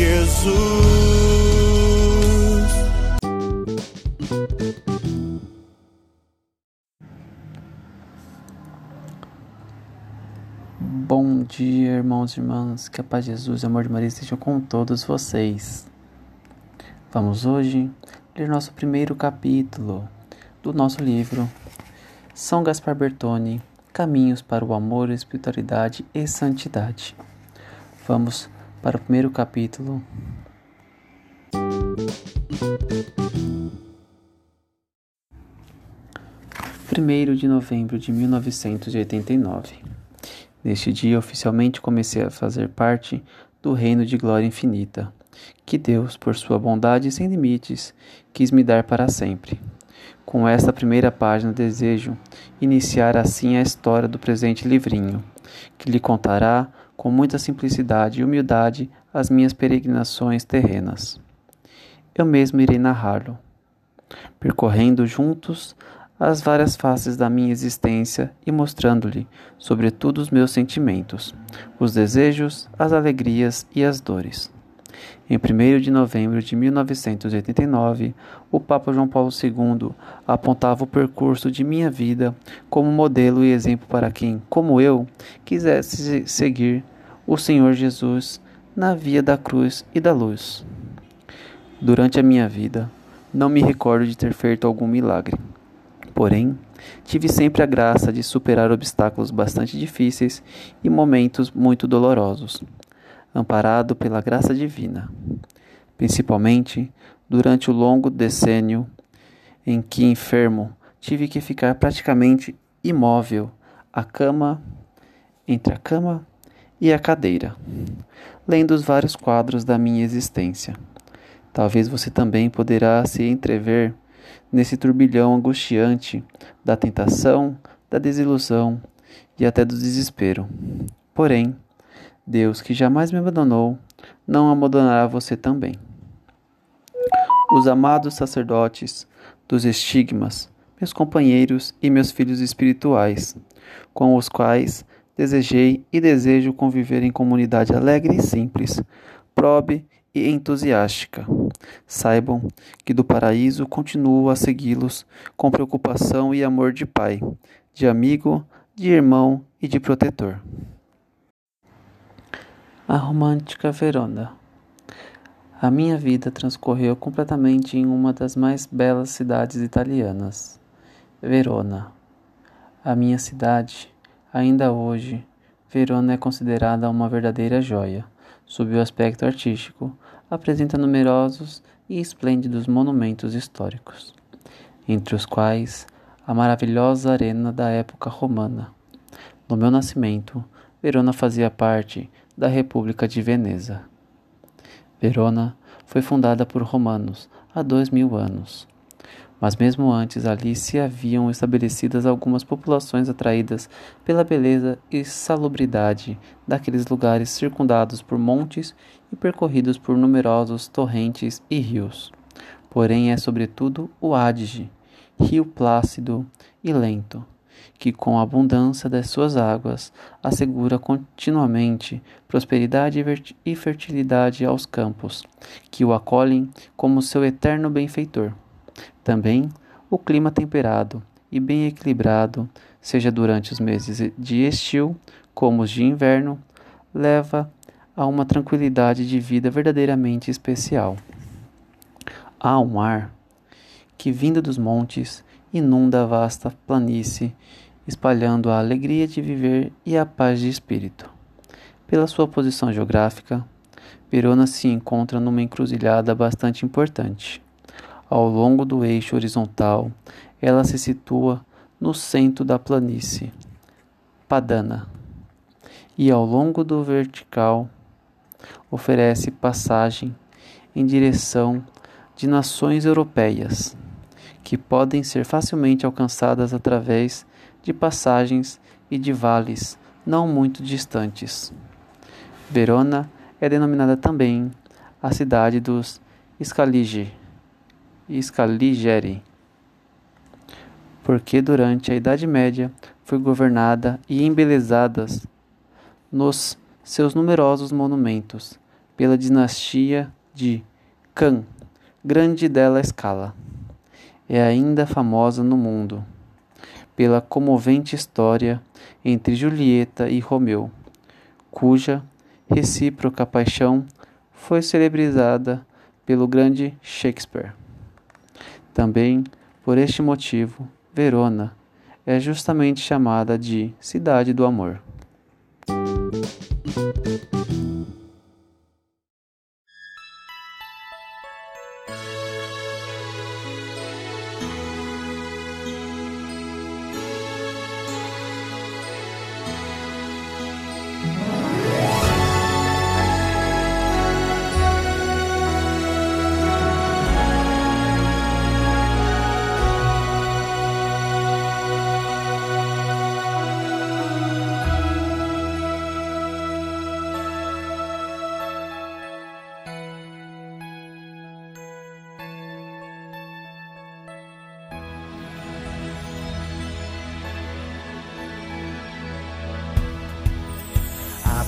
Jesus. Bom dia, irmãos e irmãs. Que a paz de Jesus e amor de Maria estejam com todos vocês. Vamos hoje ler nosso primeiro capítulo do nosso livro São Gaspar Bertoni Caminhos para o Amor, Espiritualidade e Santidade. Vamos para o primeiro capítulo. Primeiro de novembro de 1989. Neste dia, oficialmente comecei a fazer parte do reino de glória infinita, que Deus, por sua bondade sem limites, quis me dar para sempre. Com esta primeira página, desejo iniciar assim a história do presente livrinho, que lhe contará com muita simplicidade e humildade as minhas peregrinações terrenas. Eu mesmo irei narrá-lo, percorrendo juntos as várias faces da minha existência e mostrando-lhe, sobretudo, os meus sentimentos, os desejos, as alegrias e as dores. Em 1 de novembro de 1989, o Papa João Paulo II apontava o percurso de minha vida como modelo e exemplo para quem, como eu, quisesse seguir o Senhor Jesus na via da cruz e da luz. Durante a minha vida, não me recordo de ter feito algum milagre. Porém, tive sempre a graça de superar obstáculos bastante difíceis e momentos muito dolorosos, amparado pela graça divina, principalmente durante o longo decênio em que enfermo tive que ficar praticamente imóvel a cama entre a cama e a cadeira, lendo os vários quadros da minha existência. Talvez você também poderá se entrever nesse turbilhão angustiante da tentação, da desilusão e até do desespero. Porém, Deus, que jamais me abandonou, não abandonará você também. Os amados sacerdotes dos estigmas, meus companheiros e meus filhos espirituais, com os quais desejei e desejo conviver em comunidade alegre e simples, probe e entusiástica. Saibam que do paraíso continuo a segui-los com preocupação e amor de pai, de amigo, de irmão e de protetor. A romântica Verona. A minha vida transcorreu completamente em uma das mais belas cidades italianas, Verona. A minha cidade, ainda hoje, Verona é considerada uma verdadeira joia sob o aspecto artístico, apresenta numerosos e esplêndidos monumentos históricos, entre os quais a maravilhosa arena da época romana. No meu nascimento, Verona fazia parte da República de Veneza. Verona foi fundada por romanos há dois mil anos. Mas mesmo antes ali se haviam estabelecidas algumas populações atraídas pela beleza e salubridade daqueles lugares circundados por montes e percorridos por numerosos torrentes e rios. Porém é sobretudo o Adige, rio plácido e lento, que com a abundância das suas águas assegura continuamente prosperidade e fertilidade aos campos, que o acolhem como seu eterno benfeitor. Também o clima temperado e bem equilibrado, seja durante os meses de estio como os de inverno, leva a uma tranquilidade de vida verdadeiramente especial. Há um ar que, vindo dos montes, inunda a vasta planície, espalhando a alegria de viver e a paz de espírito. Pela sua posição geográfica, Verona se encontra numa encruzilhada bastante importante. Ao longo do eixo horizontal, ela se situa no centro da planície Padana, e ao longo do vertical oferece passagem em direção de nações europeias, que podem ser facilmente alcançadas através de passagens e de vales não muito distantes. Verona é denominada também a cidade dos Scaligeri, porque durante a Idade Média foi governada e embelezada nos seus numerosos monumentos pela dinastia de Khan, grande dela escala. É ainda famosa no mundo pela comovente história entre Julieta e Romeu, cuja recíproca paixão foi celebrizada pelo grande Shakespeare. Também por este motivo, Verona é justamente chamada de Cidade do Amor.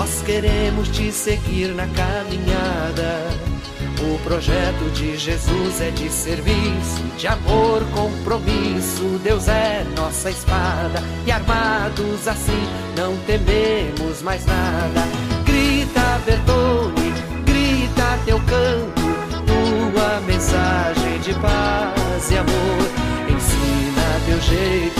Nós queremos te seguir na caminhada. O projeto de Jesus é de serviço, de amor, compromisso. Deus é nossa espada e armados assim não tememos mais nada. Grita, Bertone, grita teu canto, tua mensagem de paz e amor. Ensina teu jeito